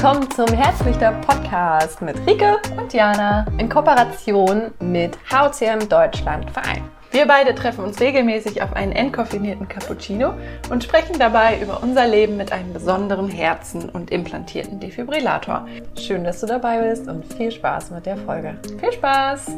willkommen zum Herzlichter Podcast mit Rike und Jana in Kooperation mit HCM Deutschland Verein. Wir beide treffen uns regelmäßig auf einen entkoffinierten Cappuccino und sprechen dabei über unser Leben mit einem besonderen Herzen und implantierten Defibrillator. Schön, dass du dabei bist und viel Spaß mit der Folge. Viel Spaß!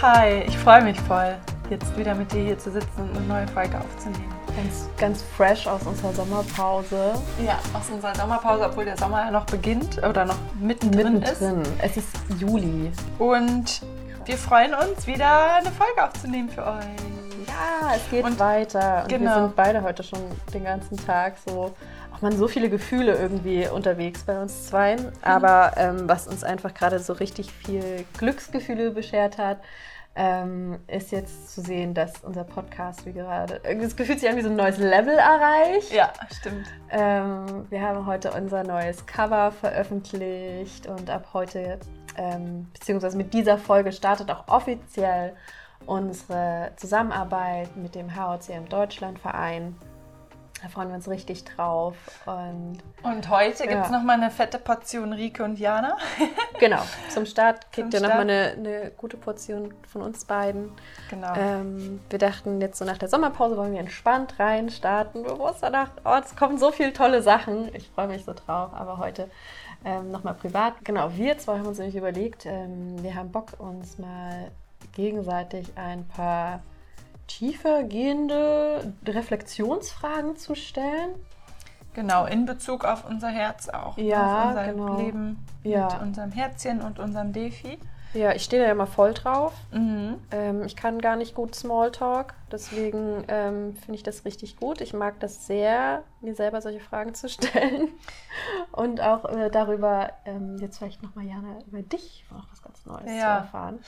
Hi, ich freue mich voll, jetzt wieder mit dir hier zu sitzen und eine neue Folge aufzunehmen. Ganz, ganz fresh aus unserer Sommerpause. Ja, aus unserer Sommerpause, obwohl der Sommer ja noch beginnt oder noch mittendrin, mittendrin. ist. Es ist Juli. Und wir freuen uns, wieder eine Folge aufzunehmen für euch. Ja, es geht und weiter. Und genau. wir sind beide heute schon den ganzen Tag so man so viele Gefühle irgendwie unterwegs bei uns zweien. Aber ähm, was uns einfach gerade so richtig viel Glücksgefühle beschert hat, ähm, ist jetzt zu sehen, dass unser Podcast wie gerade, es fühlt sich an wie so ein neues Level erreicht. Ja, stimmt. Ähm, wir haben heute unser neues Cover veröffentlicht und ab heute, ähm, beziehungsweise mit dieser Folge startet auch offiziell unsere Zusammenarbeit mit dem HOCM Deutschland Verein. Da freuen wir uns richtig drauf. Und, und heute gibt es ja. nochmal eine fette Portion Rike und Jana. genau, zum Start kriegt ihr nochmal eine, eine gute Portion von uns beiden. Genau. Ähm, wir dachten, jetzt so nach der Sommerpause wollen wir entspannt rein starten. Bewusst danach, oh, es kommen so viele tolle Sachen. Ich freue mich so drauf. Aber heute ähm, nochmal privat. Genau, wir zwei haben uns nämlich überlegt, ähm, wir haben Bock, uns mal gegenseitig ein paar tiefer gehende Reflexionsfragen zu stellen. Genau, in Bezug auf unser Herz auch. Ja, auf unser genau. Leben ja. mit unserem Herzchen und unserem Defi. Ja, ich stehe da ja immer voll drauf. Mhm. Ähm, ich kann gar nicht gut Smalltalk, deswegen ähm, finde ich das richtig gut. Ich mag das sehr, mir selber solche Fragen zu stellen. Und auch äh, darüber, ähm, jetzt vielleicht nochmal, Jana, über dich noch was ganz Neues ja. zu erfahren.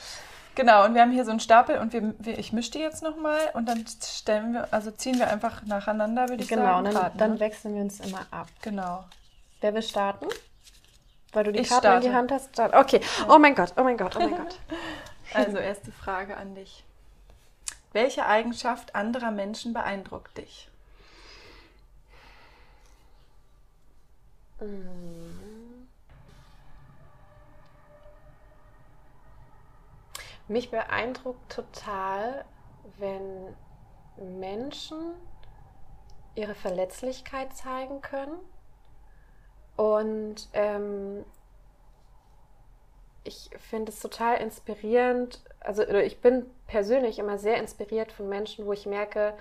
Genau, und wir haben hier so einen Stapel und wir, wir, ich mische die jetzt nochmal und dann stellen wir, also ziehen wir einfach nacheinander, würde ich genau, sagen. Genau, dann, dann ne? wechseln wir uns immer ab. Genau. Wer will starten? Weil du die ich Karten starte. in die Hand hast. Start. Okay. Ja. Oh mein Gott, oh mein Gott, oh mein Gott. also erste Frage an dich. Welche Eigenschaft anderer Menschen beeindruckt dich? Mhm. Mich beeindruckt total, wenn Menschen ihre Verletzlichkeit zeigen können. Und ähm, ich finde es total inspirierend. Also ich bin persönlich immer sehr inspiriert von Menschen, wo ich merke,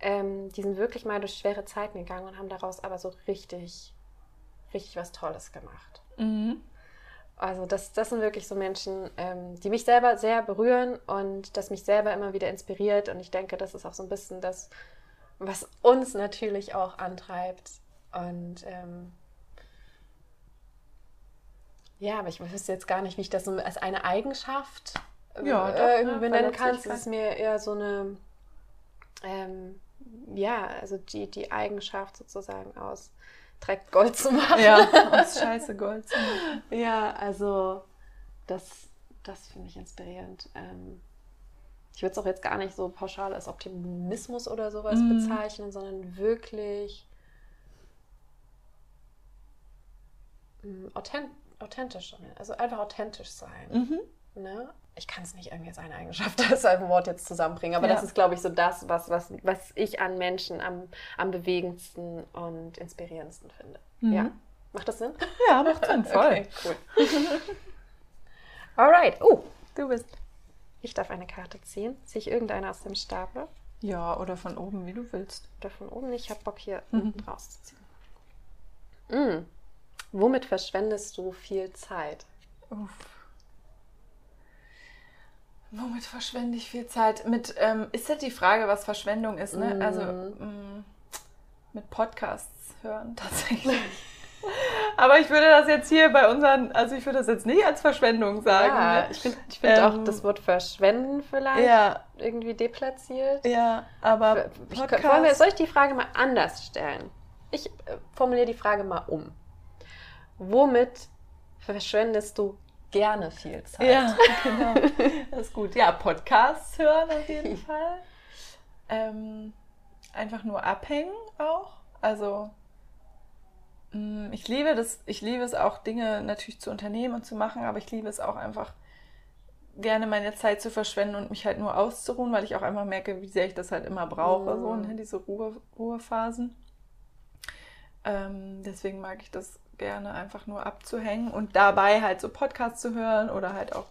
ähm, die sind wirklich mal durch schwere Zeiten gegangen und haben daraus aber so richtig, richtig was Tolles gemacht. Mhm. Also das, das sind wirklich so Menschen, ähm, die mich selber sehr berühren und das mich selber immer wieder inspiriert. Und ich denke, das ist auch so ein bisschen das, was uns natürlich auch antreibt. Und ähm, ja, aber ich wüsste jetzt gar nicht, wie ich das so als eine Eigenschaft ja, äh, irgendwie benennen kann. Es ist mir eher so eine, ähm, ja, also die, die Eigenschaft sozusagen aus Dreck Gold zu machen. Ja, aus Scheiße Gold zu machen. Ja, also das, das finde ich inspirierend. Ähm, ich würde es auch jetzt gar nicht so pauschal als Optimismus oder sowas mm. bezeichnen, sondern wirklich mm, authent authentisch. Also einfach authentisch sein. Mhm. Ne? ich kann es nicht irgendwie als eine Eigenschaft als ein Wort jetzt zusammenbringen, aber ja. das ist, glaube ich, so das, was, was, was ich an Menschen am, am bewegendsten und inspirierendsten finde. Mhm. Ja. Macht das Sinn? Ja, macht Sinn, voll. Okay, cool. Alright. Oh, du bist. Ich darf eine Karte ziehen. Ziehe ich irgendeine aus dem Stapel? Ja, oder von oben, wie du willst. Oder von oben. Ich habe Bock, hier mhm. rauszuziehen. Mm. Womit verschwendest du viel Zeit? Uff. Womit verschwende ich viel Zeit? Mit, ähm, ist ja die Frage, was Verschwendung ist, ne? Mm. Also mm, mit Podcasts hören tatsächlich. Aber ich würde das jetzt hier bei unseren, also ich würde das jetzt nicht als Verschwendung sagen. Ja, ne? ich finde ich find ähm, auch das Wort verschwenden vielleicht ja, irgendwie deplatziert. Ja, aber Podcast... Ich, soll ich die Frage mal anders stellen? Ich äh, formuliere die Frage mal um. Womit verschwendest du gerne viel Zeit. Ja, genau. Das ist gut. Ja, Podcasts hören auf jeden Fall. Ähm, einfach nur abhängen auch. Also mm, ich liebe das, ich liebe es auch, Dinge natürlich zu unternehmen und zu machen, aber ich liebe es auch einfach gerne meine Zeit zu verschwenden und mich halt nur auszuruhen, weil ich auch einfach merke, wie sehr ich das halt immer brauche, mm. so ne, diese Ruhe, Ruhephasen. Ähm, deswegen mag ich das gerne, einfach nur abzuhängen und dabei halt so Podcasts zu hören oder halt auch,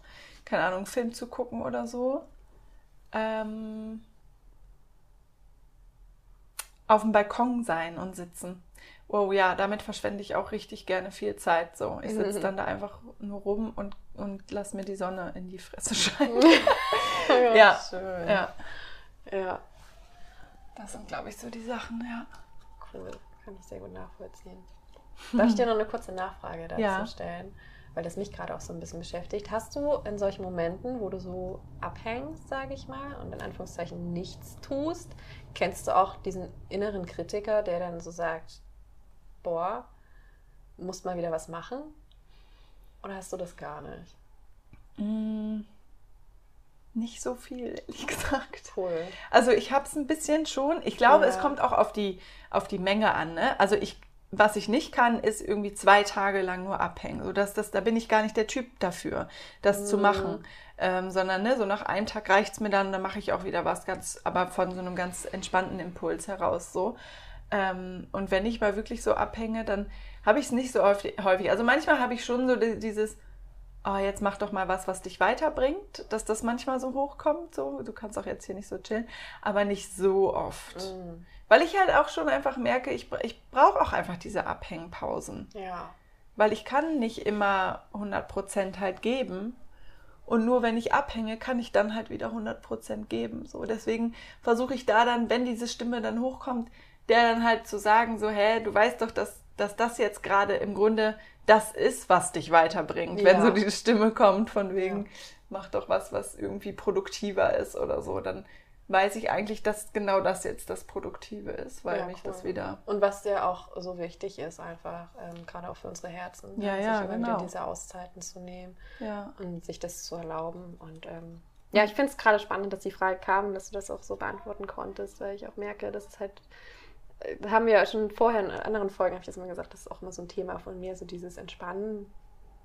keine Ahnung, Film zu gucken oder so. Ähm, auf dem Balkon sein und sitzen. Oh ja, damit verschwende ich auch richtig gerne viel Zeit. So, ich sitze dann da einfach nur rum und, und lass mir die Sonne in die Fresse scheinen. ja, ja, schön. ja. Ja. Das sind, glaube ich, so die Sachen, ja. Cool, kann ich sehr gut nachvollziehen. Darf ich dir noch eine kurze Nachfrage dazu ja. stellen? Weil das mich gerade auch so ein bisschen beschäftigt. Hast du in solchen Momenten, wo du so abhängst, sage ich mal, und in Anführungszeichen nichts tust, kennst du auch diesen inneren Kritiker, der dann so sagt, boah, musst mal wieder was machen? Oder hast du das gar nicht? Mm, nicht so viel, ehrlich gesagt. Cool. Also ich habe es ein bisschen schon. Ich glaube, ja. es kommt auch auf die, auf die Menge an. Ne? Also ich was ich nicht kann, ist irgendwie zwei Tage lang nur abhängen. So dass das, da bin ich gar nicht der Typ dafür, das mhm. zu machen. Ähm, sondern ne, so nach einem Tag reicht es mir dann, dann mache ich auch wieder was ganz, aber von so einem ganz entspannten Impuls heraus so. Ähm, und wenn ich mal wirklich so abhänge, dann habe ich es nicht so häufig. Also manchmal habe ich schon so dieses, oh, jetzt mach doch mal was, was dich weiterbringt, dass das manchmal so hochkommt. So, du kannst auch jetzt hier nicht so chillen, aber nicht so oft. Mhm. Weil ich halt auch schon einfach merke, ich, ich brauche auch einfach diese Abhängpausen. Ja. Weil ich kann nicht immer 100% halt geben. Und nur wenn ich abhänge, kann ich dann halt wieder 100% geben. So, deswegen versuche ich da dann, wenn diese Stimme dann hochkommt, der dann halt zu sagen, so, hä, du weißt doch, dass, dass das jetzt gerade im Grunde das ist, was dich weiterbringt. Ja. Wenn so diese Stimme kommt von wegen, ja. mach doch was, was irgendwie produktiver ist oder so, dann weiß ich eigentlich, dass genau das jetzt das Produktive ist, weil ja, mich cool. das wieder. Und was ja auch so wichtig ist, einfach, ähm, gerade auch für unsere Herzen, ja, ja, sich genau. diese Auszeiten zu nehmen und sich das zu erlauben. Und ähm, ja, ich finde es gerade spannend, dass die Frage kam und dass du das auch so beantworten konntest, weil ich auch merke, dass es halt haben wir ja schon vorher in anderen Folgen, habe ich das mal gesagt, das ist auch immer so ein Thema von mir, so dieses Entspannen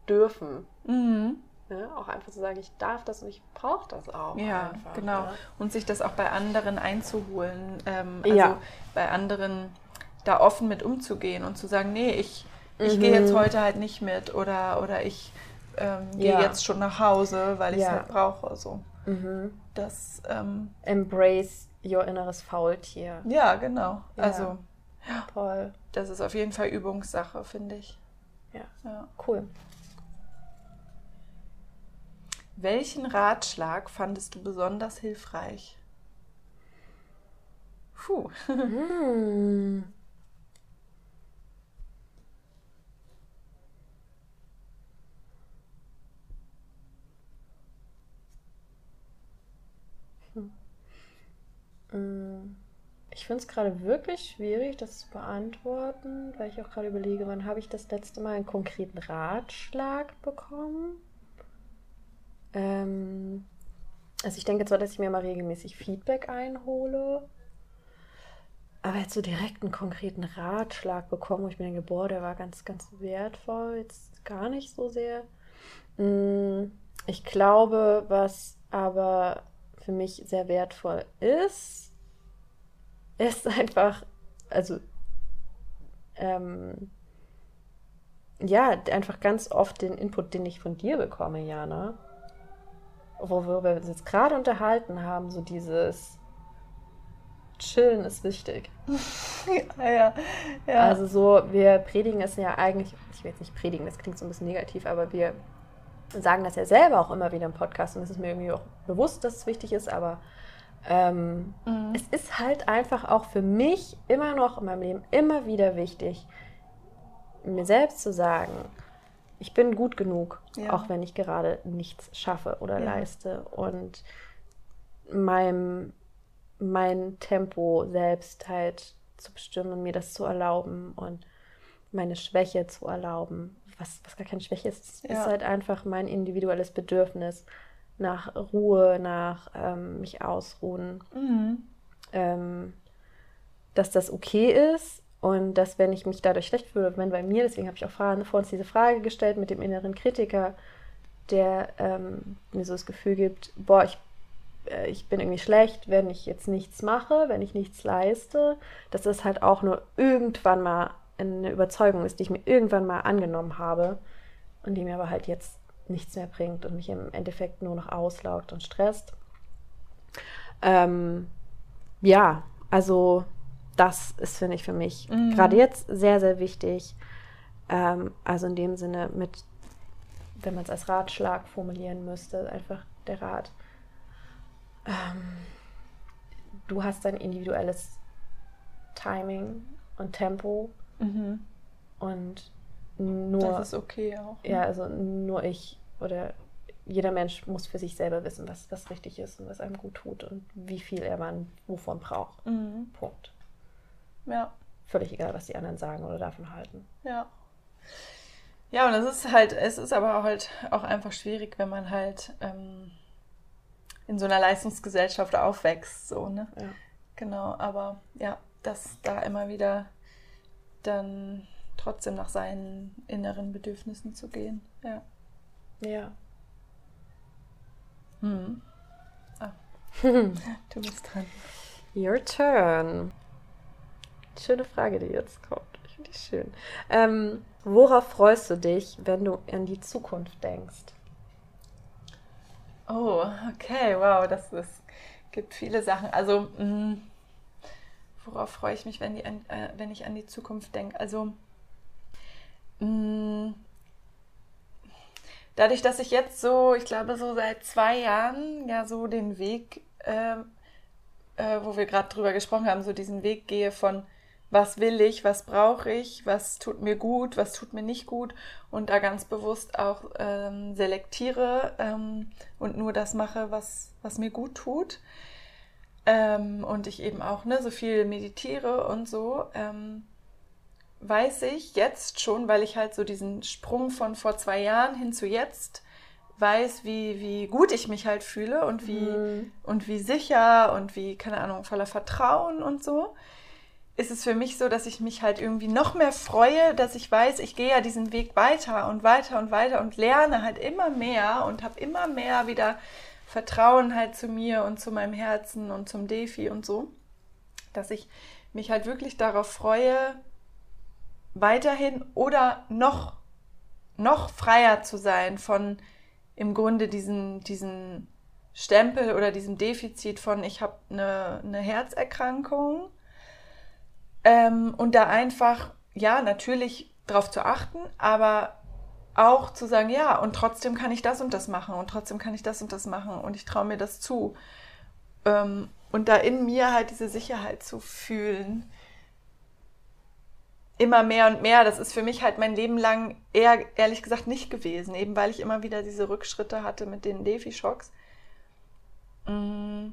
dürfen. Mhm. Ne? Auch einfach zu sagen, ich darf das und ich brauche das auch. Ja, einfach, genau. Ne? Und sich das auch bei anderen einzuholen. Ähm, also ja. bei anderen da offen mit umzugehen und zu sagen, nee, ich, ich mhm. gehe jetzt heute halt nicht mit oder, oder ich ähm, gehe ja. jetzt schon nach Hause, weil ich es ja. halt brauche. So. Mhm. Das ähm, Embrace your inneres Faultier. Ja, genau. Ja. Also toll. Das ist auf jeden Fall Übungssache, finde ich. Ja. ja. Cool. Welchen Ratschlag fandest du besonders hilfreich? Puh. Hm. hm. Ich finde es gerade wirklich schwierig, das zu beantworten, weil ich auch gerade überlege, wann habe ich das letzte Mal einen konkreten Ratschlag bekommen? Ähm, also ich denke zwar, dass ich mir mal regelmäßig Feedback einhole, aber jetzt so direkt einen konkreten Ratschlag bekommen, wo ich mir denke, boah, der war ganz, ganz wertvoll, jetzt gar nicht so sehr. Mm, ich glaube, was aber für mich sehr wertvoll ist, ist einfach, also ähm, ja, einfach ganz oft den Input, den ich von dir bekomme, Jana worüber wir uns jetzt gerade unterhalten haben, so dieses Chillen ist wichtig. ja, ja, ja. Also so, wir predigen es ja eigentlich, ich will jetzt nicht predigen, das klingt so ein bisschen negativ, aber wir sagen das ja selber auch immer wieder im Podcast und es ist mir irgendwie auch bewusst, dass es wichtig ist, aber ähm, mhm. es ist halt einfach auch für mich immer noch in meinem Leben immer wieder wichtig, mir selbst zu sagen, ich bin gut genug, ja. auch wenn ich gerade nichts schaffe oder ja. leiste. Und meinem, mein Tempo selbst halt zu bestimmen und mir das zu erlauben und meine Schwäche zu erlauben. Was, was gar keine Schwäche ist, ja. ist halt einfach mein individuelles Bedürfnis nach Ruhe, nach ähm, mich ausruhen. Mhm. Ähm, dass das okay ist und dass, wenn ich mich dadurch schlecht fühle, wenn bei mir, deswegen habe ich auch vor, vor uns diese Frage gestellt mit dem inneren Kritiker, der ähm, mir so das Gefühl gibt, boah, ich, äh, ich bin irgendwie schlecht, wenn ich jetzt nichts mache, wenn ich nichts leiste, dass das halt auch nur irgendwann mal eine Überzeugung ist, die ich mir irgendwann mal angenommen habe und die mir aber halt jetzt nichts mehr bringt und mich im Endeffekt nur noch auslaugt und stresst. Ähm, ja, also das ist, finde ich, für mich mhm. gerade jetzt sehr, sehr wichtig. Ähm, also in dem Sinne mit, wenn man es als Ratschlag formulieren müsste, einfach der Rat. Ähm, du hast dein individuelles Timing und Tempo mhm. und nur. Das ist okay auch. Ne? Ja, also nur ich oder jeder Mensch muss für sich selber wissen, was, was richtig ist und was einem gut tut und wie viel er man wovon braucht. Mhm. Punkt. Ja. Völlig egal, was die anderen sagen oder davon halten. Ja. Ja, und es ist halt, es ist aber halt auch einfach schwierig, wenn man halt ähm, in so einer Leistungsgesellschaft aufwächst, so, ne? Ja. Genau, aber ja, dass da immer wieder dann trotzdem nach seinen inneren Bedürfnissen zu gehen. Ja. Ja. Hm. Ah. du bist dran. Your turn. Schöne Frage, die jetzt kommt. Ich finde die schön. Ähm, worauf freust du dich, wenn du an die Zukunft denkst? Oh, okay, wow, das ist, gibt viele Sachen. Also, mh, mm, worauf freue ich mich, wenn, die äh, wenn ich an die Zukunft denke? Also, mh, mm, dadurch, dass ich jetzt so, ich glaube, so seit zwei Jahren ja so den Weg, äh, äh, wo wir gerade drüber gesprochen haben, so diesen Weg gehe von was will ich, was brauche ich, was tut mir gut, was tut mir nicht gut und da ganz bewusst auch ähm, selektiere ähm, und nur das mache, was, was mir gut tut. Ähm, und ich eben auch ne, so viel meditiere und so, ähm, weiß ich jetzt schon, weil ich halt so diesen Sprung von vor zwei Jahren hin zu jetzt weiß, wie, wie gut ich mich halt fühle und wie, mhm. und wie sicher und wie, keine Ahnung, voller Vertrauen und so ist es für mich so, dass ich mich halt irgendwie noch mehr freue, dass ich weiß, ich gehe ja diesen Weg weiter und weiter und weiter und lerne halt immer mehr und habe immer mehr wieder Vertrauen halt zu mir und zu meinem Herzen und zum Defi und so, dass ich mich halt wirklich darauf freue, weiterhin oder noch, noch freier zu sein von im Grunde diesen, diesen Stempel oder diesem Defizit von ich habe eine, eine Herzerkrankung. Ähm, und da einfach, ja, natürlich drauf zu achten, aber auch zu sagen, ja, und trotzdem kann ich das und das machen und trotzdem kann ich das und das machen und ich traue mir das zu. Ähm, und da in mir halt diese Sicherheit zu fühlen. Immer mehr und mehr. Das ist für mich halt mein Leben lang eher, ehrlich gesagt, nicht gewesen. Eben weil ich immer wieder diese Rückschritte hatte mit den Defi-Schocks. Mm.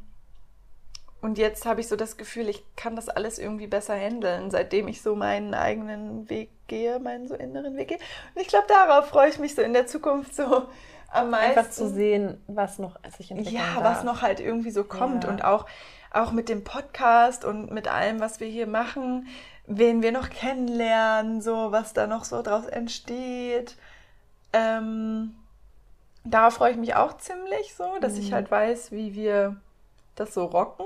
Und jetzt habe ich so das Gefühl, ich kann das alles irgendwie besser handeln, seitdem ich so meinen eigenen Weg gehe, meinen so inneren Weg gehe. Und ich glaube, darauf freue ich mich so in der Zukunft so am meisten. Einfach zu sehen, was noch sich entwickelt. Ja, darf. was noch halt irgendwie so kommt. Ja. Und auch, auch mit dem Podcast und mit allem, was wir hier machen, wen wir noch kennenlernen, so was da noch so draus entsteht. Ähm, darauf freue ich mich auch ziemlich so, dass mhm. ich halt weiß, wie wir das so rocken.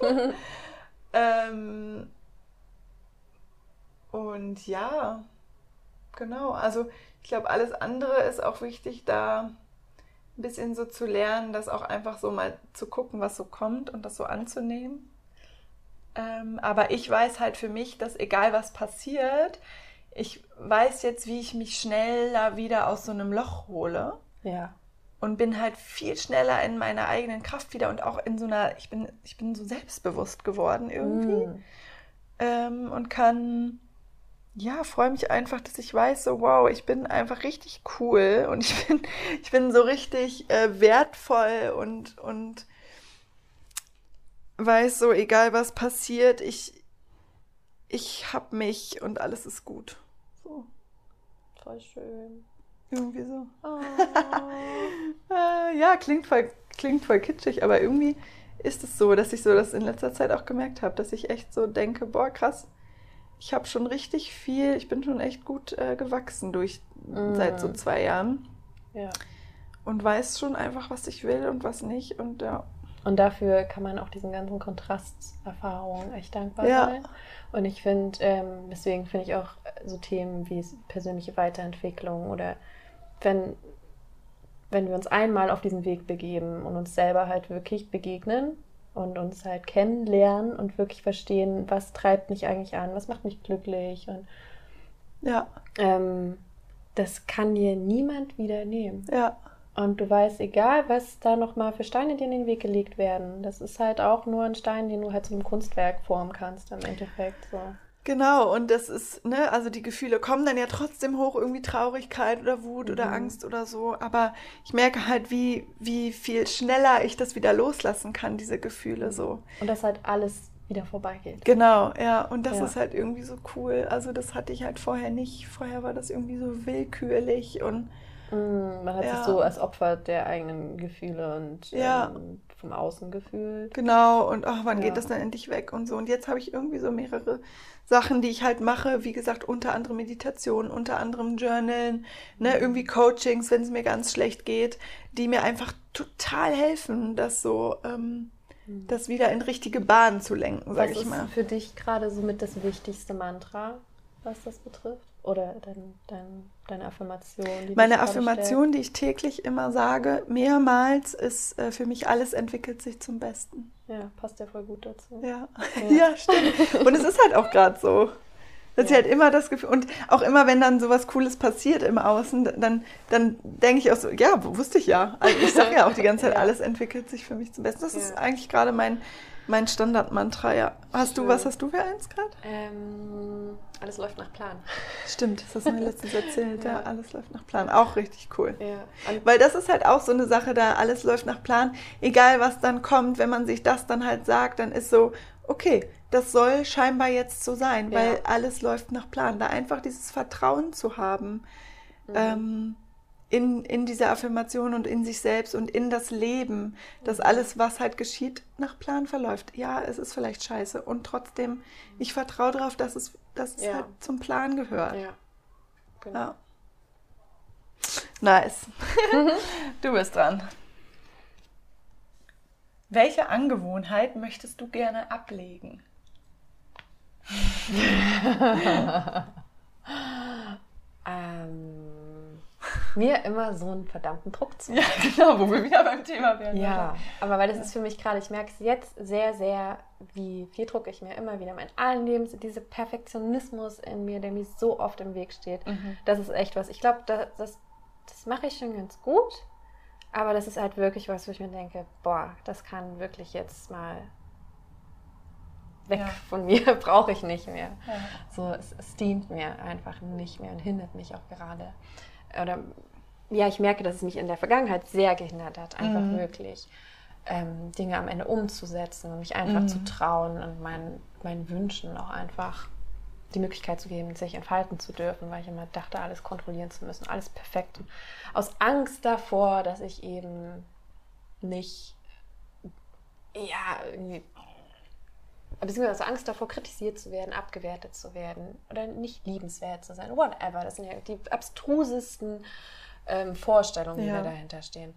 ähm, und ja, genau. Also ich glaube, alles andere ist auch wichtig, da ein bisschen so zu lernen, das auch einfach so mal zu gucken, was so kommt und das so anzunehmen. Ähm, aber ich weiß halt für mich, dass egal was passiert, ich weiß jetzt, wie ich mich schneller wieder aus so einem Loch hole. Ja und bin halt viel schneller in meiner eigenen Kraft wieder und auch in so einer, ich bin, ich bin so selbstbewusst geworden irgendwie mm. ähm, und kann, ja, freue mich einfach, dass ich weiß, so wow, ich bin einfach richtig cool und ich bin, ich bin so richtig äh, wertvoll und, und weiß so, egal was passiert, ich, ich hab mich und alles ist gut. So. Voll schön. Irgendwie so. Oh. äh, ja, klingt voll, klingt voll kitschig, aber irgendwie ist es so, dass ich so das in letzter Zeit auch gemerkt habe, dass ich echt so denke, boah, krass, ich habe schon richtig viel, ich bin schon echt gut äh, gewachsen durch mm. seit so zwei Jahren. Ja. Und weiß schon einfach, was ich will und was nicht. Und ja. Und dafür kann man auch diesen ganzen Kontrasterfahrungen echt dankbar ja. sein. Und ich finde, ähm, deswegen finde ich auch so Themen wie persönliche Weiterentwicklung oder wenn, wenn wir uns einmal auf diesen Weg begeben und uns selber halt wirklich begegnen und uns halt kennenlernen und wirklich verstehen, was treibt mich eigentlich an, was macht mich glücklich und ja. Ähm, das kann dir niemand wieder nehmen. Ja. Und du weißt, egal, was da nochmal für Steine dir in den Weg gelegt werden, das ist halt auch nur ein Stein, den du halt zu einem Kunstwerk formen kannst im Endeffekt. So. Genau, und das ist, ne, also die Gefühle kommen dann ja trotzdem hoch, irgendwie Traurigkeit oder Wut mhm. oder Angst oder so. Aber ich merke halt, wie, wie viel schneller ich das wieder loslassen kann, diese Gefühle so. Und das halt alles wieder vorbeigeht. Genau, ja. Und das ja. ist halt irgendwie so cool. Also das hatte ich halt vorher nicht. Vorher war das irgendwie so willkürlich und mm, man hat ja. sich so als Opfer der eigenen Gefühle und ja. ähm, vom Außen gefühlt. Genau, und ach, wann ja. geht das dann endlich weg und so. Und jetzt habe ich irgendwie so mehrere Sachen, die ich halt mache, wie gesagt, unter anderem Meditation, unter anderem Journalen, ne, mhm. irgendwie Coachings, wenn es mir ganz schlecht geht, die mir einfach total helfen, das so, ähm, mhm. das wieder in richtige Bahnen zu lenken, sag ich mal. Was ist für dich gerade so mit das wichtigste Mantra, was das betrifft? Oder dein, dein, deine Affirmation? Meine Affirmation, die ich täglich immer sage, mehrmals, ist äh, für mich alles entwickelt sich zum Besten. Ja, passt ja voll gut dazu. Ja, ja. ja stimmt. Und es ist halt auch gerade so. Dass ja. ich halt immer das Gefühl, und auch immer, wenn dann sowas Cooles passiert im Außen, dann, dann denke ich auch so, ja, wusste ich ja. Also ich sage ja auch die ganze Zeit, ja. alles entwickelt sich für mich zum Besten. Das ist eigentlich gerade mein, mein Standardmantra, ja. Hast Schön. du, was hast du für eins gerade? Ähm, alles läuft nach Plan. Stimmt, das hast du mir letztens erzählt, ja. ja. alles läuft nach Plan. Auch richtig cool. Ja. Weil das ist halt auch so eine Sache, da alles läuft nach Plan. Egal was dann kommt, wenn man sich das dann halt sagt, dann ist so, okay, das soll scheinbar jetzt so sein, weil ja. alles läuft nach Plan. Da einfach dieses Vertrauen zu haben. Mhm. Ähm, in, in diese Affirmation und in sich selbst und in das Leben, dass alles, was halt geschieht, nach Plan verläuft. Ja, es ist vielleicht scheiße und trotzdem, ich vertraue darauf, dass es, dass es ja. halt zum Plan gehört. Ja. Genau. Ja. Nice. du bist dran. Welche Angewohnheit möchtest du gerne ablegen? ähm mir immer so einen verdammten Druck zu machen. Ja, genau, wo wir wieder beim Thema werden. Ja, aber weil das ist für mich gerade, ich merke es jetzt sehr, sehr, wie viel Druck ich mir immer wieder in allen Lebens, dieser Perfektionismus in mir, der mir so oft im Weg steht. Mhm. Das ist echt was. Ich glaube, das, das, das mache ich schon ganz gut, aber das ist halt wirklich was, wo ich mir denke, boah, das kann wirklich jetzt mal weg ja. von mir, brauche ich nicht mehr. Ja. So, es, es, dient mir einfach nicht mehr und hindert mich auch gerade oder ja, ich merke, dass es mich in der Vergangenheit sehr gehindert hat, einfach mhm. wirklich ähm, Dinge am Ende umzusetzen und mich einfach mhm. zu trauen und meinen, meinen Wünschen auch einfach die Möglichkeit zu geben, sich entfalten zu dürfen, weil ich immer dachte, alles kontrollieren zu müssen, alles perfekt. Und aus Angst davor, dass ich eben nicht, ja, irgendwie, beziehungsweise Angst davor, kritisiert zu werden, abgewertet zu werden oder nicht liebenswert zu sein, whatever. Das sind ja die abstrusesten ähm, Vorstellungen, die ja. da dahinter stehen.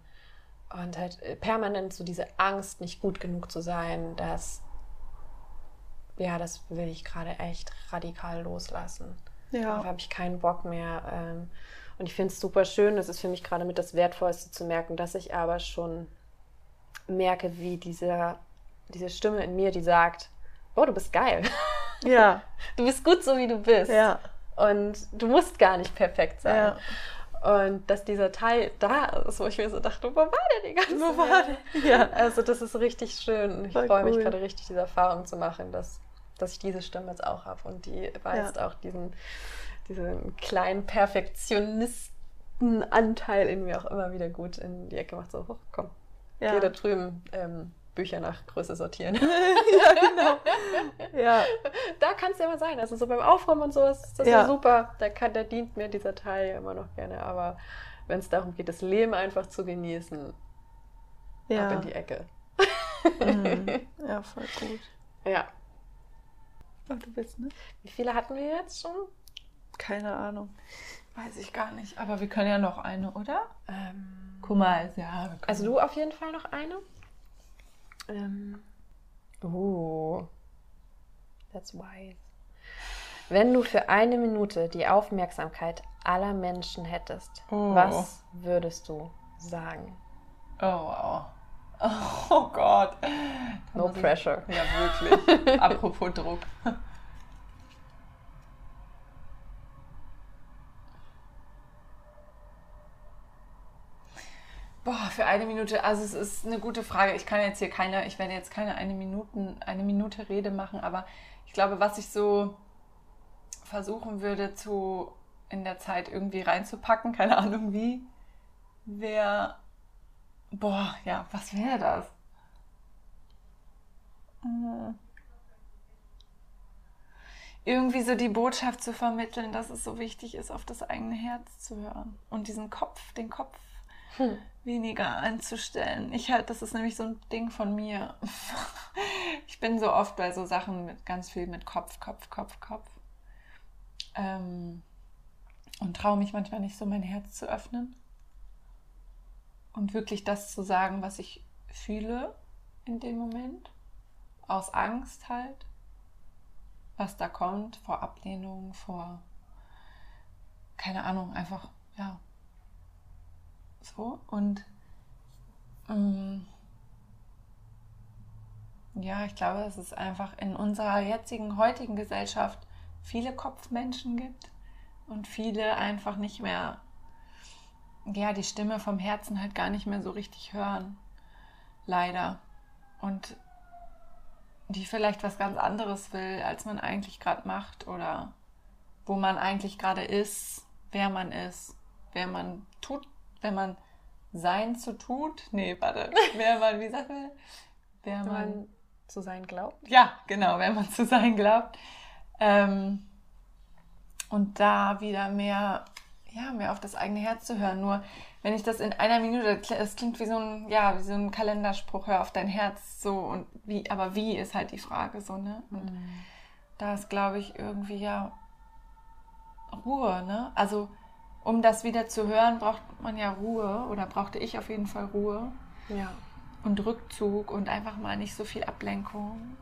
Und halt äh, permanent so diese Angst, nicht gut genug zu sein, dass, ja, das will ich gerade echt radikal loslassen. Ja. Darauf habe ich keinen Bock mehr. Ähm, und ich finde es super schön. Das ist für mich gerade mit das Wertvollste zu merken, dass ich aber schon merke, wie diese, diese Stimme in mir, die sagt, oh, du bist geil. Ja. Du bist gut so, wie du bist. Ja. Und du musst gar nicht perfekt sein. Ja. Und dass dieser Teil da ist, wo ich mir so dachte, wo war der die ganze Wo war der? Ja. Also das ist richtig schön. Ich freue cool. mich gerade richtig, diese Erfahrung zu machen, dass, dass ich diese Stimme jetzt auch habe und die weist ja. auch diesen, diesen kleinen Perfektionistenanteil in mir auch immer wieder gut in die Ecke macht. So, hoch, komm, ja. geh da drüben ähm, Bücher nach Größe sortieren. ja, genau. Ja. Da kann es ja mal sein. Also so beim Aufräumen und so ist das ja, ja super. Da, kann, da dient mir dieser Teil ja immer noch gerne. Aber wenn es darum geht, das Leben einfach zu genießen, ja. ab in die Ecke. Mhm. Ja, voll gut. Ja. Oh, du bist, ne? Wie viele hatten wir jetzt schon? Keine Ahnung. Weiß ich gar nicht. Aber wir können ja noch eine, oder? Ähm, Guck mal, ja. wir können- also du auf jeden Fall noch eine. Ähm, oh, that's wise. Wenn du für eine Minute die Aufmerksamkeit aller Menschen hättest, Oh. was würdest du sagen? Oh, wow. Oh Gott. No muss ich- pressure. Ja, wirklich. Apropos Druck. Boah, für eine Minute, also es ist eine gute Frage. Ich kann jetzt hier keine, ich werde jetzt keine eine Minuten, eine Minute Rede machen, aber ich glaube, was ich so versuchen würde, zu in der Zeit irgendwie reinzupacken, keine Ahnung wie, wäre, boah, ja, was wäre das? Mm. Irgendwie so die Botschaft zu vermitteln, dass es so wichtig ist, auf das eigene Herz zu hören und diesen Kopf, den Kopf Weniger anzustellen. Ich halt, das ist nämlich so ein Ding von mir. Ich bin so oft bei so Sachen mit ganz viel mit Kopf, Kopf, Kopf, Kopf. Ähm, und traue mich manchmal nicht so mein Herz zu öffnen. Und wirklich das zu sagen, was ich fühle in dem Moment. Aus Angst halt. Was da kommt, vor Ablehnung, vor keine Ahnung, einfach, ja, so und ähm, ja, ich glaube, dass es einfach in unserer jetzigen, heutigen Gesellschaft viele Kopfmenschen gibt und viele einfach nicht mehr, ja, die Stimme vom Herzen halt gar nicht mehr so richtig hören. Leider. Und die vielleicht was ganz anderes will, als man eigentlich gerade macht oder wo man eigentlich gerade ist, wer man ist, wer man tut, wenn man sein zu tut. Nee, warte, wer man, wie sagt man? Wer man, man zu sein glaubt. ja, genau, wenn man zu sein glaubt. Ähm, und da wieder mehr, ja, mehr auf das eigene Herz zu hören. Nur wenn ich das in einer Minute, es klingt wie so ein, ja, wie so ein Kalenderspruch, hör auf dein Herz so und wie, aber wie ist halt die Frage so, ne? Und da ist, glaube ich, irgendwie ja Ruhe, ne? Also um das wieder zu hören, braucht man ja Ruhe oder brauchte ich auf jeden Fall Ruhe Ja. und Rückzug und einfach mal nicht so viel Ablenkung,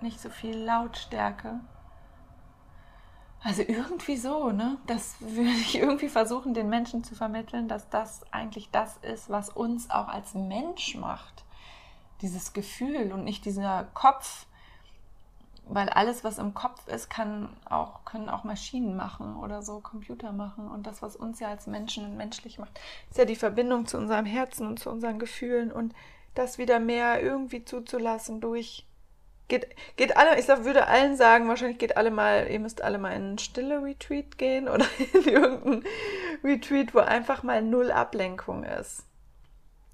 nicht so viel Lautstärke. Also irgendwie so, ne? Das würde ich irgendwie versuchen, den Menschen zu vermitteln, dass das eigentlich das ist, was uns auch als Mensch macht. Dieses Gefühl und nicht dieser Kopf, weil alles, was im Kopf ist, kann auch, können auch Maschinen machen oder so Computer machen. Und das, was uns ja als Menschen und menschlich macht, ist ja die Verbindung zu unserem Herzen und zu unseren Gefühlen und das wieder mehr irgendwie zuzulassen durch. Geht, geht alle, ich sag, würde allen sagen, wahrscheinlich geht alle mal, ihr müsst alle mal in einen stille Retreat gehen oder in irgendeinen Retreat, wo einfach mal null Ablenkung ist,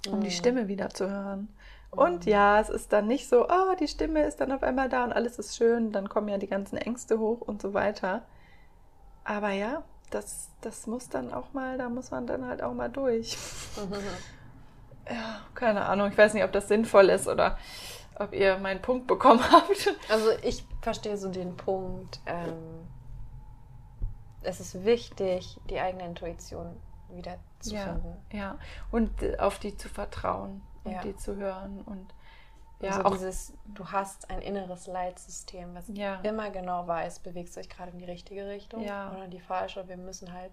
um die Stimme wieder zu hören. Und ja, es ist dann nicht so, oh, die Stimme ist dann auf einmal da und alles ist schön, dann kommen ja die ganzen Ängste hoch und so weiter. Aber ja, das, das muss dann auch mal, da muss man dann halt auch mal durch. Ja, keine Ahnung, ich weiß nicht, ob das sinnvoll ist oder ob ihr meinen Punkt bekommen habt. Also ich verstehe so den Punkt, ähm, es ist wichtig, die eigene Intuition wieder zu Ja, finden. ja. Und äh, auf die zu vertrauen und Ja. die zu hören und Ja, ja, also auch dieses, du hast ein inneres Leitsystem, was Ja. immer genau weiß, bewegst du dich gerade in die richtige Richtung Ja. oder in die falsche. Wir müssen halt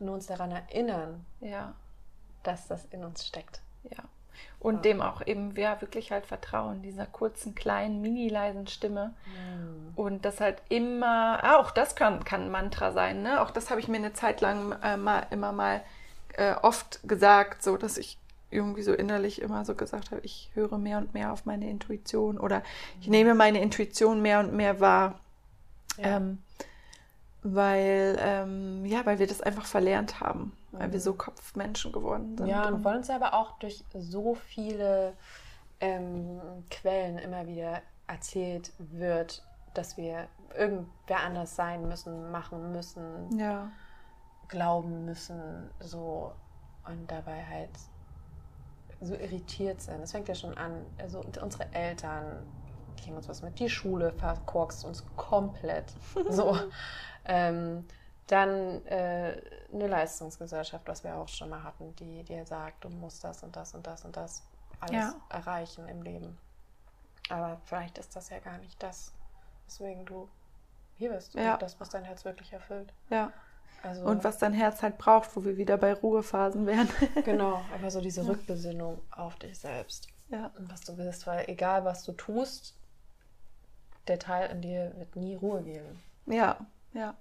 nur uns daran erinnern, ja, dass das in uns steckt. ja. Und dem auch eben ja, wirklich halt vertrauen, dieser kurzen, kleinen, mini leisen Stimme. Und das halt immer, ah, auch das kann, kann ein Mantra sein, ne? Auch das habe ich mir eine Zeit lang äh, mal, immer mal äh, oft gesagt, so dass ich irgendwie so innerlich immer so gesagt habe, ich höre mehr und mehr auf meine Intuition oder ich nehme meine Intuition mehr und mehr wahr. Ja. Ähm, weil, ähm, ja, weil wir das einfach verlernt haben, weil Mhm. wir so Kopfmenschen geworden sind. Ja, und wollen uns aber auch durch so viele ähm, Quellen immer wieder erzählt wird, dass wir irgendwer anders sein müssen, machen müssen, ja, glauben müssen, so und dabei halt so irritiert sind. Es fängt ja schon an, also unsere Eltern geben uns was mit, die Schule verkorkst uns komplett. So. ähm, dann äh, eine Leistungsgesellschaft, was wir auch schon mal hatten, die dir sagt, du musst das und das und das und das alles ja. erreichen im Leben. Aber vielleicht ist das ja gar nicht das, weswegen du hier bist. Ja. Und das, was dein Herz wirklich erfüllt. Ja. Also, und was dein Herz halt braucht, wo wir wieder bei Ruhephasen wären. genau, aber so diese ja. Rückbesinnung auf dich selbst. Ja. Und was du willst, weil egal was du tust, der Teil in dir wird nie Ruhe geben. Ja, ja.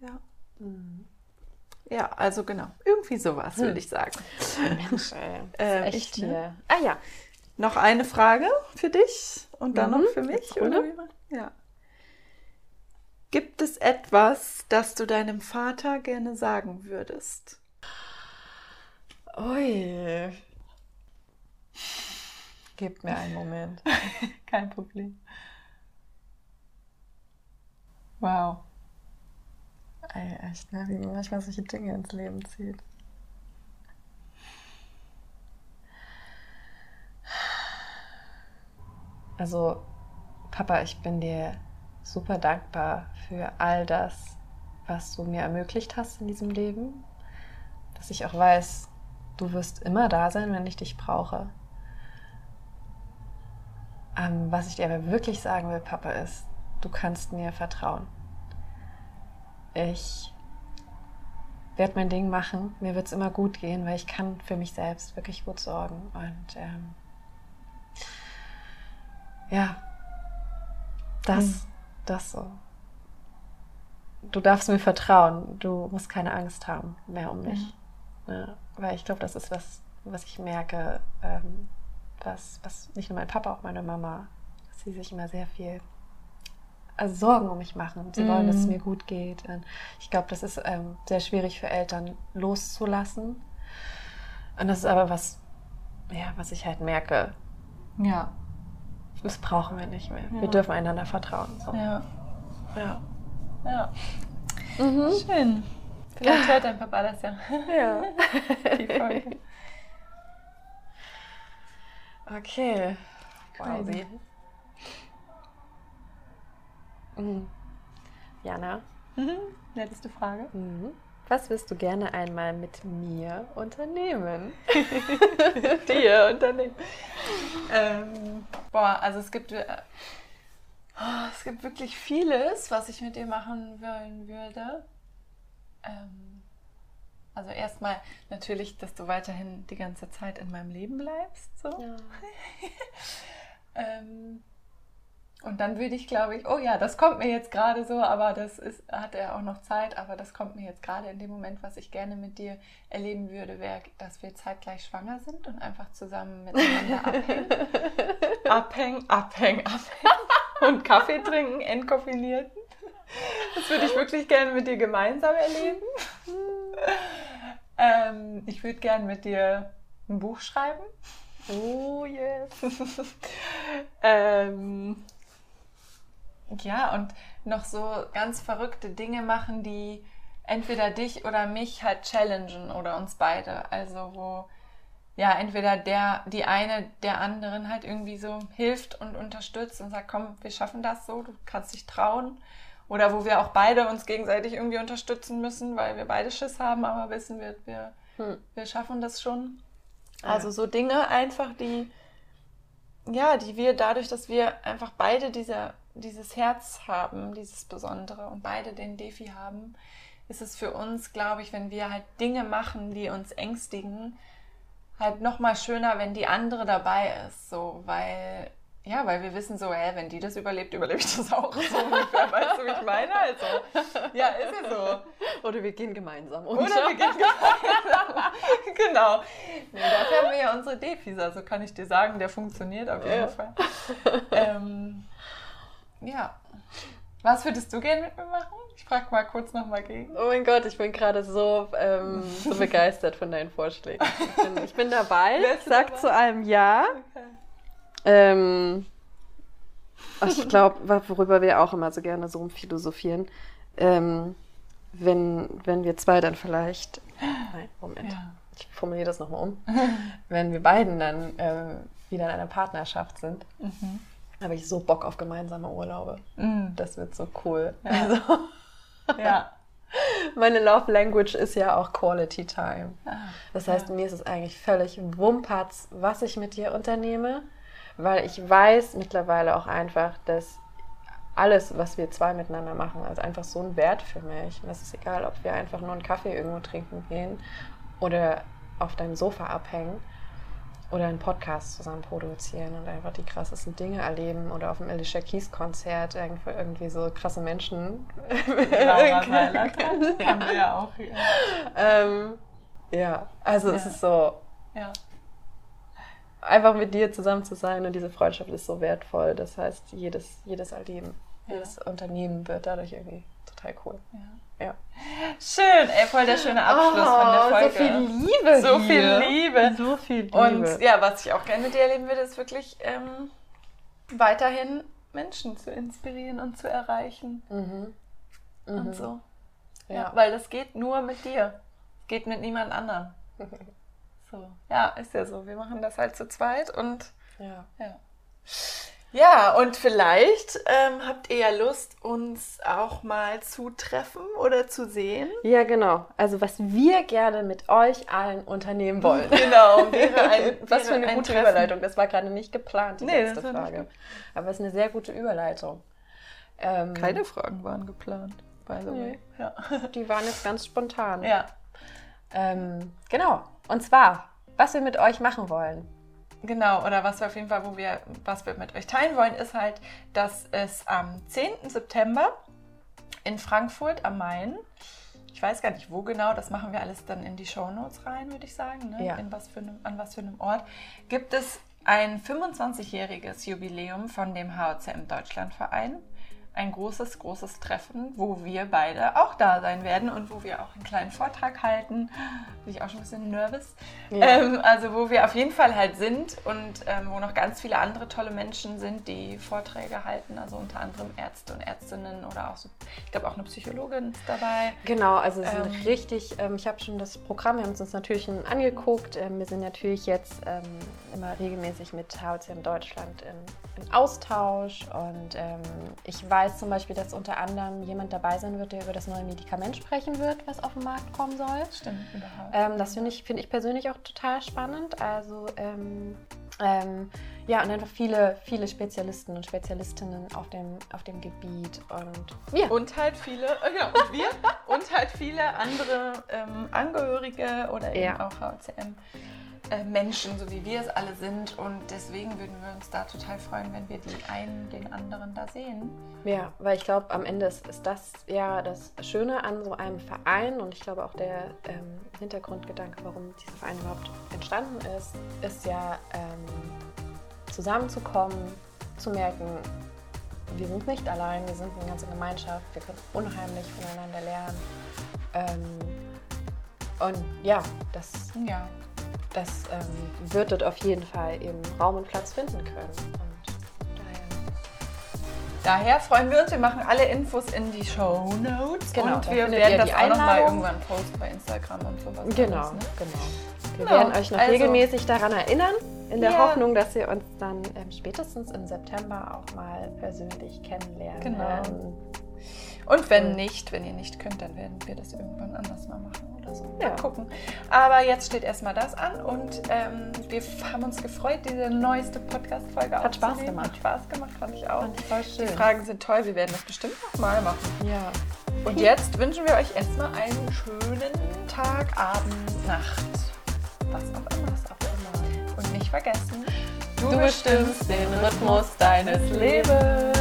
Ja. Mhm. Ja, also genau. Irgendwie sowas, hm. würde ich sagen. Mensch, ey. Ähm, echt ich, ne? Ah ja. Noch eine Frage für dich und dann mhm. noch für mich, oder? Ja. Gibt es etwas, das du deinem Vater gerne sagen würdest? Ui. Gib mir einen Moment. Kein Problem. Wow. Ey, echt, ne? wie man manchmal solche Dinge ins Leben zieht. Also, Papa, ich bin dir super dankbar für all das, was du mir ermöglicht hast in diesem Leben. Dass ich auch weiß, du wirst immer da sein, wenn ich dich brauche. Ähm, was ich dir aber wirklich sagen will, Papa, ist, du kannst mir vertrauen. Ich werde mein Ding machen. Mir wird es immer gut gehen, weil ich kann für mich selbst wirklich gut sorgen. Und ähm, ja, das, mhm. das so. Du darfst mir vertrauen. Du musst keine Angst haben mehr um mich. Mhm. Ja, weil ich glaube, das ist was, was ich merke, ähm, was, was nicht nur mein Papa, auch meine Mama, dass sie sich immer sehr viel also Sorgen um mich machen. Sie mm. wollen, dass es mhm. mir gut geht. Und ich glaube, das ist ähm, sehr schwierig für Eltern loszulassen. Und das ist aber was, ja, was ich halt merke. Ja. Das brauchen wir nicht mehr. Ja. Wir dürfen einander vertrauen. So. Ja. Ja. Ja. Mhm. Schön. Vielleicht hört dein Papa das ja. Ja. Die Folge. Okay. Crazy. Mhm. Jana. Mhm. Letzte Frage. Mhm. Was wirst du gerne einmal mit mir unternehmen? Dir unternehmen. Ähm, boah, also es gibt, äh, oh, es gibt wirklich vieles, was ich mit dir machen wollen würde. Ähm, also erstmal natürlich, dass du weiterhin die ganze Zeit in meinem Leben bleibst. So. Ja. ähm, und dann würde ich, glaube ich, oh ja, das kommt mir jetzt gerade so, aber das ist, hat er auch noch Zeit, aber das kommt mir jetzt gerade in dem Moment, was ich gerne mit dir erleben würde, wäre, dass wir zeitgleich schwanger sind und einfach zusammen miteinander abhängen. abhängen, abhängen, abhängen. Und Kaffee trinken, entkoffinierten. Das würde ich wirklich gerne mit dir gemeinsam erleben. ähm, ich würde gerne mit dir ein Buch schreiben. Oh yes. ähm, ja, und noch so ganz verrückte Dinge machen, die entweder dich oder mich halt challengen oder uns beide. Also wo ja entweder der, die eine der anderen halt irgendwie so hilft und unterstützt und sagt, komm, wir schaffen das so, du kannst dich trauen. Oder wo wir auch beide uns gegenseitig irgendwie unterstützen müssen, weil wir beide Schiss haben, aber wissen wir, wir, hm. wir schaffen das schon. Also so Dinge einfach, die, ja, die wir dadurch, dass wir einfach beide diese dieses Herz haben, dieses Besondere und beide den Defi haben, ist es für uns, glaube ich, wenn wir halt Dinge machen, die uns ängstigen, halt noch mal schöner, wenn die andere dabei ist, so, weil ja, weil wir wissen so, hä, wenn die das überlebt, überlebe ich das auch so ungefähr. Weißt du, wie ich meine? Also, ja, ist ja so. Oder wir gehen gemeinsam. Oder wir gehen gemeinsam. genau. Nee, dafür haben wir ja unsere Defis, also kann ich dir sagen, der funktioniert auf jeden ja. Fall. Ähm, ja. Was würdest du gerne mit mir machen? Ich frage mal kurz nochmal gegen. Oh mein Gott, ich bin gerade so, ähm, so begeistert von deinen Vorschlägen. Ich bin, ich bin dabei. Ich sag dabei? zu allem Ja. Okay. Ähm, ich glaube, worüber wir auch immer so gerne so umphilosophieren, ähm, wenn, wenn wir zwei dann vielleicht. Nein, Moment. Ja. ich formuliere das nochmal um, wenn wir beiden dann ähm, wieder in einer Partnerschaft sind, Mhm. habe ich so Bock auf gemeinsame Urlaube. Mhm. Das wird so cool. Ja. Also, Ja. meine Love Language ist ja auch Quality Time. Ah, Das heißt, ja. mir ist es eigentlich völlig wumpatz, was ich mit dir unternehme, weil ich weiß mittlerweile auch einfach, dass alles, was wir zwei miteinander machen, ist einfach so ein Wert für mich. Und es ist egal, ob wir einfach nur einen Kaffee irgendwo trinken gehen oder auf deinem Sofa abhängen oder einen Podcast zusammen produzieren und einfach die krassesten Dinge erleben oder auf dem Alicia Keys Konzert irgendwie, irgendwie so krasse Menschen. Laura Seiler haben wir ja auch hier. ähm, ja, also es Ja. ist so, Ja. einfach mit dir zusammen zu sein und diese Freundschaft ist so wertvoll. Das heißt, jedes, jedes Erleben, Ja. jedes Unternehmen wird dadurch irgendwie total cool. Ja. Ja. Schön, ey, voll der schöne Abschluss von der Folge. Oh, So viel Liebe. So hier. viel Liebe. So viel Liebe. Und ja, was ich auch gerne mit dir erleben würde, ist wirklich ähm, weiterhin Menschen zu inspirieren und zu erreichen Mhm. und Mhm. so. Ja. Ja. weil das geht nur mit dir. Es geht mit niemand anderem. So. Ja, ist ja so. Wir machen das halt zu zweit und ja. ja. Ja, und vielleicht ähm, habt ihr ja Lust, uns auch mal zu treffen oder zu sehen. Ja, genau. Also was wir gerne mit euch allen unternehmen wollen. Genau, wäre ein, Was für wäre eine ein gute Treffen. Überleitung. Das war gerade nicht geplant, die Nee, letzte Frage. Aber es ist eine sehr gute Überleitung. Ähm, Keine Fragen waren geplant, by the way. Ja. Die waren jetzt ganz spontan. ja. Ähm, genau. Und zwar, was wir mit euch machen wollen. Genau, oder was wir auf jeden Fall, wo wir, was wir mit euch teilen wollen, ist halt, dass es am 10. September in Frankfurt am Main, ich weiß gar nicht wo genau, das machen wir alles dann in die Shownotes rein, würde ich sagen, ne? Ja. in was für einem, an was für einem Ort, gibt es ein 25-jähriges Jubiläum von dem HCM Deutschlandverein. Ein großes, großes Treffen, wo wir beide auch da sein werden und wo wir auch einen kleinen Vortrag halten. Bin ich auch schon ein bisschen nervös. Ja. Ähm, also wo wir auf jeden Fall halt sind und ähm, wo noch ganz viele andere tolle Menschen sind, die Vorträge halten. Also unter anderem Ärzte und Ärztinnen oder auch so, ich glaube auch eine Psychologin ist dabei. Genau, also es sind Ähm. richtig, ähm, ich habe schon das Programm, wir haben es uns natürlich schon angeguckt. Ähm, wir sind natürlich jetzt ähm, immer regelmäßig mit HCM Deutschland in, in Austausch und ähm, ich weiß zum Beispiel, dass unter anderem jemand dabei sein wird, der über das neue Medikament sprechen wird, was auf den Markt kommen soll. Stimmt, überhaupt. Ähm, das finde ich, find ich persönlich auch total spannend. Also ähm, ähm, ja, und einfach viele, viele Spezialisten und Spezialistinnen auf dem, auf dem Gebiet. Und wir. Und halt viele, äh, genau, und wir und halt viele andere ähm, Angehörige oder eben Ja. auch HCM. Äh, Menschen, so wie wir es alle sind. Und deswegen würden wir uns da total freuen, wenn wir die einen den anderen da sehen. Ja, weil ich glaube, am Ende ist, ist das ja das Schöne an so einem Verein und ich glaube auch der ähm, Hintergrundgedanke, warum dieser Verein überhaupt entstanden ist, ist ja ähm, zusammenzukommen, zu merken, wir sind nicht allein, wir sind eine ganze Gemeinschaft, wir können unheimlich voneinander lernen. Ähm, und ja, das, Ja. Das ähm, wird dort auf jeden Fall eben Raum und Platz finden können. Und daher Daher freuen wir uns. Wir machen alle Infos in die Show Notes. Genau, und wir werden das auch nochmal irgendwann posten bei Instagram und sowas. Genau, alles, ne? genau. Wir Genau, werden euch noch also- regelmäßig daran erinnern, in der Ja. Hoffnung, dass ihr uns dann ähm, spätestens im September auch mal persönlich kennenlernen. Genau. Und wenn nicht, wenn ihr nicht könnt, dann werden wir das irgendwann anders mal machen oder so. Ja. Mal gucken. Aber jetzt steht erstmal das an und ähm, wir haben uns gefreut, diese neueste Podcast-Folge Hat Spaß gemacht. Hat Spaß gemacht, fand ich auch. fand voll schön. Die Fragen sind toll, wir werden das bestimmt nochmal machen. Ja. Und jetzt wünschen wir euch erstmal einen schönen Tag, Abend, Nacht. Was auch immer. Was auch immer. Und nicht vergessen, Du bestimmst den Rhythmus deines Lebens.